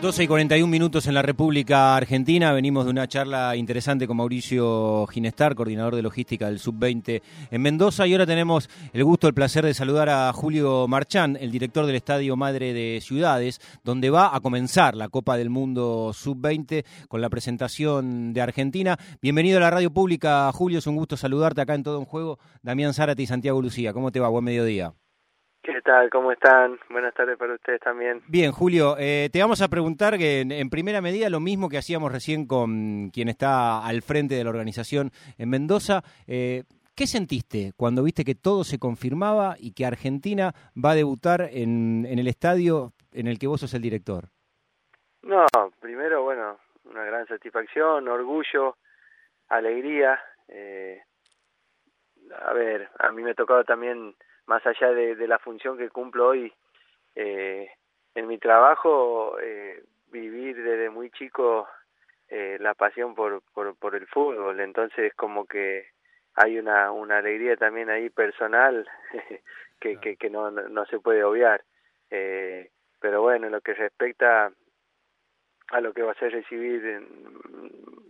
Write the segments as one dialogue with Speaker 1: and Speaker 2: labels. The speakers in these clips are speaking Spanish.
Speaker 1: 12 y 41 minutos en la República Argentina. Venimos de una charla interesante con Mauricio Ginestar, coordinador de logística del Sub-20 en Mendoza. Y ahora tenemos el gusto, el placer de saludar a Julio Marchán, el director del Estadio Madre de Ciudades, donde va a comenzar la Copa del Mundo Sub-20 con la presentación de Argentina. Bienvenido a la Radio Pública, Julio. Es un gusto saludarte acá en Todo un Juego. Damián Zárate y Santiago Lucía. ¿Cómo te va? Buen mediodía.
Speaker 2: ¿Qué tal? ¿Cómo están? Buenas tardes para ustedes también.
Speaker 1: Bien, Julio, eh, te vamos a preguntar que en, primera medida lo mismo que hacíamos recién con quien está al frente de la organización en Mendoza. Eh, ¿Qué sentiste cuando viste que todo se confirmaba y que Argentina va a debutar en, el estadio en el que vos sos el director?
Speaker 2: No, primero, bueno, una gran satisfacción, orgullo, alegría. Eh, a ver, a mí me ha tocado también más allá de, de la función que cumplo hoy eh, en mi trabajo, eh, vivir desde muy chico eh, la pasión por, por, por el fútbol, entonces como que hay una, una alegría también ahí personal que, que, que no, no se puede obviar. Eh, pero bueno, en lo que respecta a lo que va a ser recibir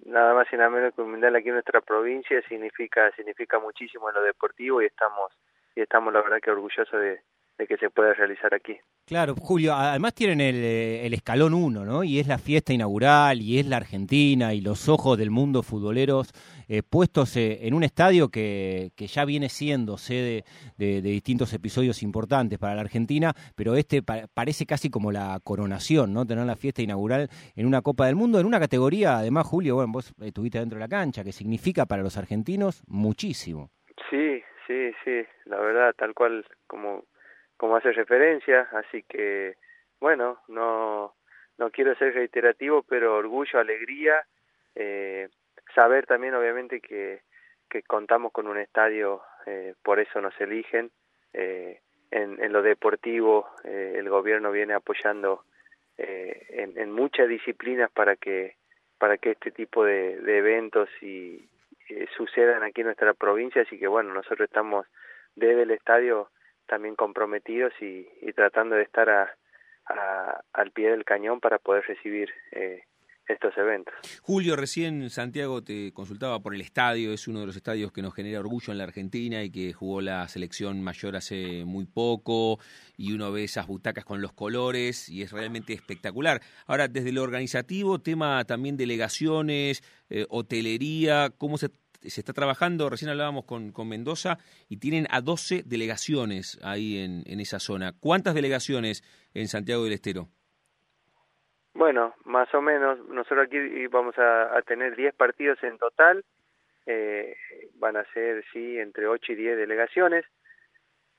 Speaker 2: nada más y nada menos que un mundial aquí en nuestra provincia significa significa muchísimo en lo deportivo y estamos y estamos la verdad que orgullosos de, que se pueda realizar aquí.
Speaker 1: Claro, Julio, además tienen el, eh, el escalón 1, ¿no? Y es la fiesta inaugural, y es la Argentina, y los ojos del mundo futboleros eh, puestos eh, en un estadio que, que, ya viene siendo sede de, distintos episodios importantes para la Argentina, pero este parece casi como la coronación, ¿no? Tener la fiesta inaugural en una Copa del Mundo, en una categoría, además, Julio, bueno, vos estuviste dentro de la cancha, que significa para los argentinos muchísimo.
Speaker 2: Sí, sí, sí, la verdad, tal cual como, como hace referencia, así que, bueno, no, no quiero ser reiterativo, pero orgullo, alegría, eh, saber también obviamente que, que contamos con un estadio, eh, por eso nos eligen, eh, en, en lo deportivo eh, el gobierno viene apoyando eh, en, en muchas disciplinas para que para que este tipo de, de eventos y, eh, sucedan aquí en nuestra provincia, así que bueno, nosotros estamos desde el estadio también comprometidos y, y tratando de estar a, al pie del cañón para poder recibir eh, estos eventos.
Speaker 1: Julio, recién Santiago te consultaba por el estadio, es uno de los estadios que nos genera orgullo en la Argentina y que jugó la selección mayor hace muy poco y uno ve esas butacas con los colores y es realmente espectacular. Ahora, desde lo organizativo, tema también delegaciones, eh, hotelería, ¿cómo se se está trabajando, recién hablábamos con, con Mendoza, y tienen a 12 delegaciones ahí en, en esa zona. ¿Cuántas delegaciones en Santiago del Estero?
Speaker 2: Bueno, más o menos, nosotros aquí vamos a, a tener 10 partidos en total, eh, van a ser, sí, entre 8 y 10 delegaciones.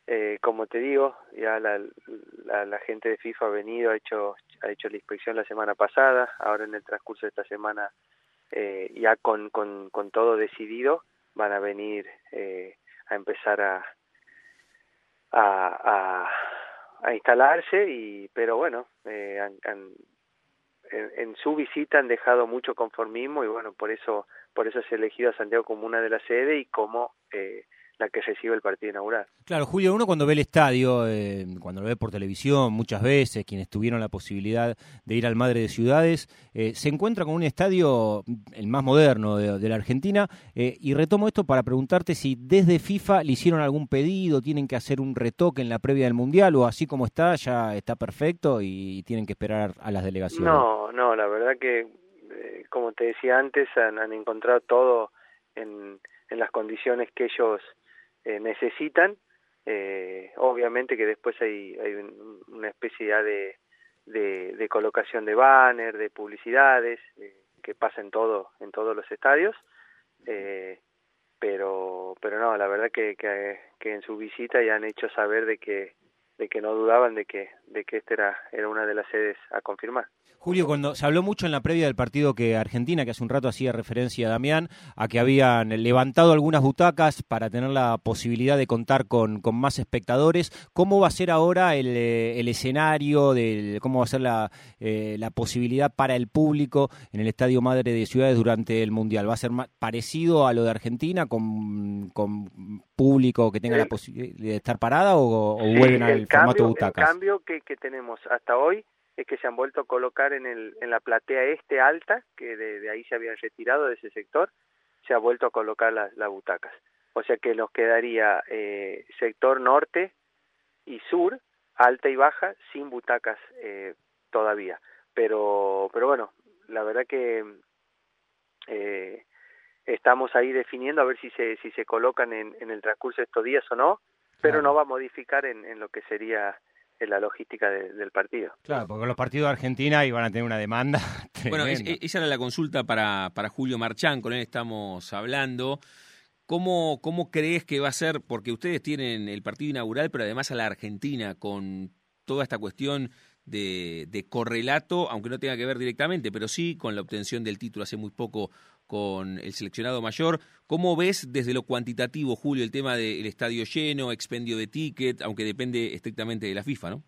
Speaker 2: Eh, como te digo, ya la, la, la, gente de FIFA ha venido, ha hecho, ha hecho la inspección la semana pasada, ahora en el transcurso de esta semana eh, ya con, con, con todo decidido, van a venir eh, a empezar a, a, a, instalarse, y pero bueno, eh, han, han, en, en, su visita han dejado mucho conformismo y bueno, por eso, por eso se ha elegido a Santiago como una de las sedes y como eh, la que recibe el partido inaugural.
Speaker 1: Claro, Julio, uno cuando ve el estadio, eh, cuando lo ve por televisión, muchas veces, quienes tuvieron la posibilidad de ir al Madre de Ciudades, eh, se encuentra con un estadio, el más moderno de, de la Argentina, eh, y retomo esto para preguntarte si desde FIFA le hicieron algún pedido, tienen que hacer un retoque en la previa del Mundial, o así como está, ya está perfecto y tienen que esperar a las delegaciones.
Speaker 2: No, no, la verdad que, como te decía antes, han, han encontrado todo en, en las condiciones que ellos eh, necesitan. Eh, obviamente que después hay, hay un, una especie ya de, de, colocación de banner, de publicidades, eh, que pasa en todo, en todos los estadios. Eh, pero, pero no, la verdad que, que, que en su visita ya han hecho saber de que de que no dudaban de que de que esta era era una de las sedes a confirmar.
Speaker 1: Julio, cuando se habló mucho en la previa del partido que Argentina, que hace un rato hacía referencia a Damián, a que habían levantado algunas butacas para tener la posibilidad de contar con, con más espectadores, ¿cómo va a ser ahora el, el escenario, del, cómo va a ser la, eh, la posibilidad para el público en el Estadio Madre de Ciudades durante el Mundial? ¿Va a ser más parecido a lo de Argentina, con, con público que tenga el, la posibilidad de estar parada o, vuelven al
Speaker 2: cambio,
Speaker 1: formato butacas?
Speaker 2: El cambio que, que tenemos hasta hoy es que se han vuelto a colocar en, el, en la platea este alta, que de, ahí se habían retirado de ese sector, se ha vuelto a colocar las, las butacas. O sea que nos quedaría eh, sector norte y sur, alta y baja, sin butacas eh, todavía. Pero, pero bueno, la verdad que eh, estamos ahí definiendo a ver si se, si se colocan en, en el transcurso de estos días o no, pero no va a modificar en, en lo que sería la logística del partido.
Speaker 1: Claro, porque los partidos de Argentina iban a tener una demanda.
Speaker 3: Bueno, esa era la consulta para, para Julio Marchán, con él estamos hablando. ¿Cómo, ¿Cómo crees que va a ser? Porque ustedes tienen el partido inaugural, pero además a la Argentina, con toda esta cuestión de, de, correlato, aunque no tenga que ver directamente, pero sí con la obtención del título hace muy poco con el seleccionado mayor. ¿Cómo ves desde lo cuantitativo, Julio, el tema del estadio lleno, expendio de ticket, aunque depende estrictamente de la FIFA, no?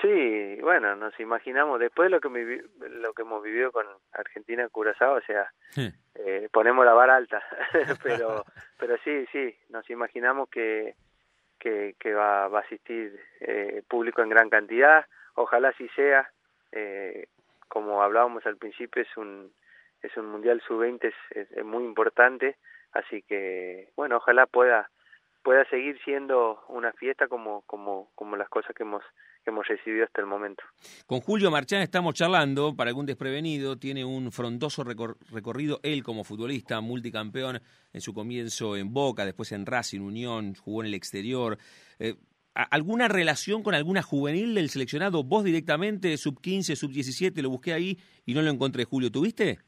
Speaker 2: Sí, bueno, nos imaginamos, después de lo que, lo que hemos vivido con Argentina, Curazao, o sea, eh, ponemos la vara alta, pero pero sí, sí, nos imaginamos que, que, que va, va a asistir eh, público en gran cantidad, ojalá así sea, eh, como hablábamos al principio, es un, es un mundial sub-20 es, muy importante, así que bueno, ojalá pueda pueda seguir siendo una fiesta como como como las cosas que hemos que hemos recibido hasta el momento.
Speaker 3: Con Julio Marchán estamos charlando, para algún desprevenido, tiene un frondoso recorrido él como futbolista, multicampeón en su comienzo en Boca, después en Racing Unión, jugó en el exterior. Eh, ¿Alguna relación con alguna juvenil del seleccionado? Vos directamente, sub 15, sub 17, lo busqué ahí y no lo encontré. Julio, ¿tuviste?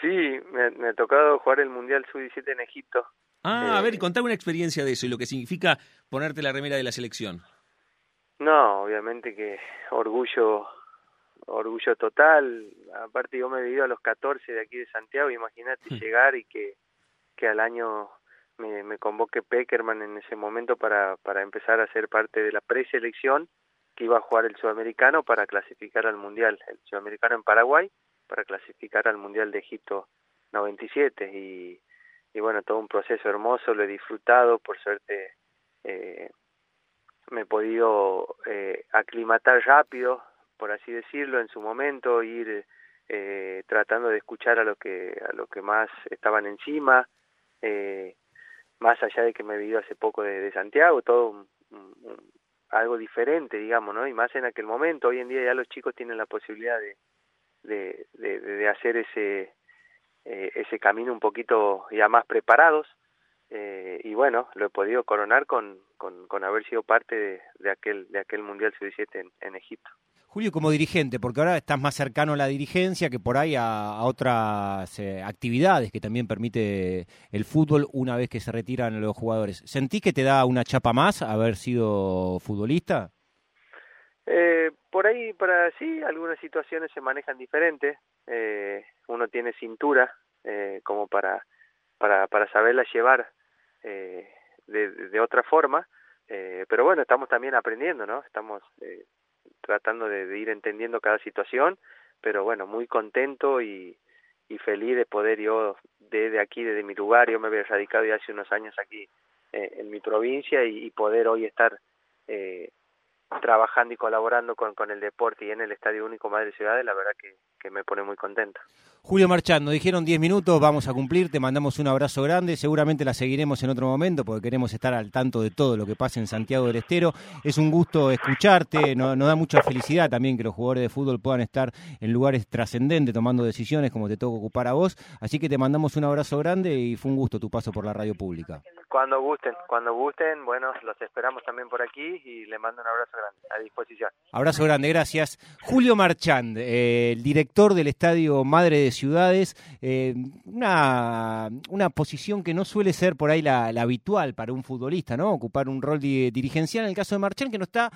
Speaker 2: Sí, me, ha tocado jugar el Mundial Sub-17 en Egipto.
Speaker 3: Ah, a ver, eh, contame una experiencia de eso y lo que significa ponerte la remera de la selección.
Speaker 2: No, obviamente que orgullo, orgullo total. Aparte yo me he vivido a los 14 de aquí de Santiago, imagínate hmm. llegar y que, que al año me, me convoque Peckerman en ese momento para, para empezar a ser parte de la preselección que iba a jugar el sudamericano para clasificar al Mundial, el sudamericano en Paraguay para clasificar al Mundial de Egipto 97 y, y bueno, todo un proceso hermoso, lo he disfrutado, por suerte eh, me he podido eh, aclimatar rápido, por así decirlo, en su momento, ir eh, tratando de escuchar a lo que a lo que más estaban encima, eh, más allá de que me he vivido hace poco de, Santiago, todo algo diferente, digamos, ¿no? Y más en aquel momento, hoy en día ya los chicos tienen la posibilidad de, de, de, de hacer ese, eh, ese camino un poquito ya más preparados eh, y bueno, lo he podido coronar con, con, con haber sido parte de, de, aquel, de aquel Mundial Sub-17 en, en, Egipto.
Speaker 1: Julio, como dirigente, porque ahora estás más cercano a la dirigencia que por ahí a, a otras eh, actividades que también permite el fútbol una vez que se retiran los jugadores. ¿Sentís que te da una chapa más haber sido futbolista?
Speaker 2: Eh, por ahí, para sí, algunas situaciones se manejan diferentes. Eh, uno tiene cintura eh, como para, para, para saberla llevar eh, de, de otra forma. Eh, pero bueno, estamos también aprendiendo, ¿no? Estamos eh, tratando de, ir entendiendo cada situación, pero bueno, muy contento y, y feliz de poder yo, desde aquí, desde mi lugar, yo me había radicado ya hace unos años aquí eh, en mi provincia y, y poder hoy estar eh, trabajando y colaborando con, con el deporte y en el Estadio Único Madre Ciudades, la verdad que, que me pone muy contento.
Speaker 1: Julio Marchando, dijeron 10 minutos, vamos a cumplir, te mandamos un abrazo grande, seguramente la seguiremos en otro momento porque queremos estar al tanto de todo lo que pasa en Santiago del Estero. Es un gusto escucharte, nos, da mucha felicidad también que los jugadores de fútbol puedan estar en lugares trascendentes tomando decisiones como te toca ocupar a vos, así que te mandamos un abrazo grande y fue un gusto tu paso por la radio pública.
Speaker 2: Cuando gusten, cuando gusten, bueno, los esperamos también por aquí y le mando un abrazo grande, a disposición.
Speaker 1: Abrazo grande, gracias. Julio Marchand, eh, el director del Estadio Madre de Ciudades, eh, una, una posición que no suele ser por ahí la, habitual para un futbolista, ¿no? Ocupar un rol dirigencial, en el caso de Marchand, que no está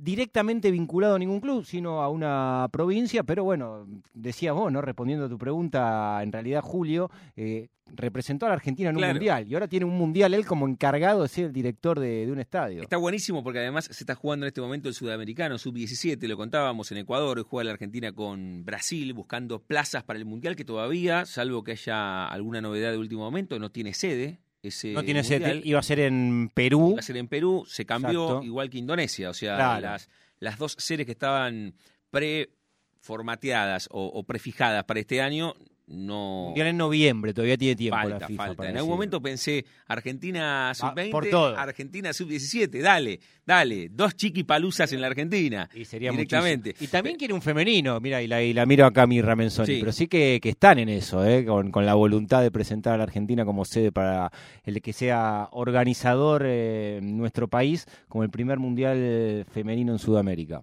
Speaker 1: directamente vinculado a ningún club, sino a una provincia, pero bueno, decías vos, ¿no? Respondiendo a tu pregunta, en realidad Julio eh, representó a la Argentina en un mundial y ahora tiene un mundial él como encargado de ser el director de, de, un estadio.
Speaker 3: Está buenísimo porque además se está jugando en este momento el sudamericano, sub-17, lo contábamos en Ecuador, hoy juega la Argentina con Brasil buscando plazas para el mundial que todavía, salvo que haya alguna novedad de último momento, no tiene sede
Speaker 1: no tiene sede, iba a ser en Perú.
Speaker 3: Iba a ser en Perú, se cambió igual que Indonesia, o sea, las, las dos series que estaban preformateadas o, o prefijadas para este año, no.
Speaker 1: Mundial en noviembre, todavía tiene tiempo
Speaker 3: Falta,
Speaker 1: la FIFA.
Speaker 3: falta. En algún momento pensé Argentina sub-20,
Speaker 1: por todo.
Speaker 3: Argentina sub-17, dale, dale, dos chiquipaluzas en la Argentina.
Speaker 1: Y sería
Speaker 3: directamente.
Speaker 1: muchísimo. Y también quiere un femenino, mira, y la, y la miro acá a mi Ramenzoni,
Speaker 3: Sí.
Speaker 1: pero sí que, que están en eso, ¿eh? con, con la voluntad de presentar a la Argentina como sede para el que sea organizador eh, en nuestro país como el primer mundial femenino en Sudamérica.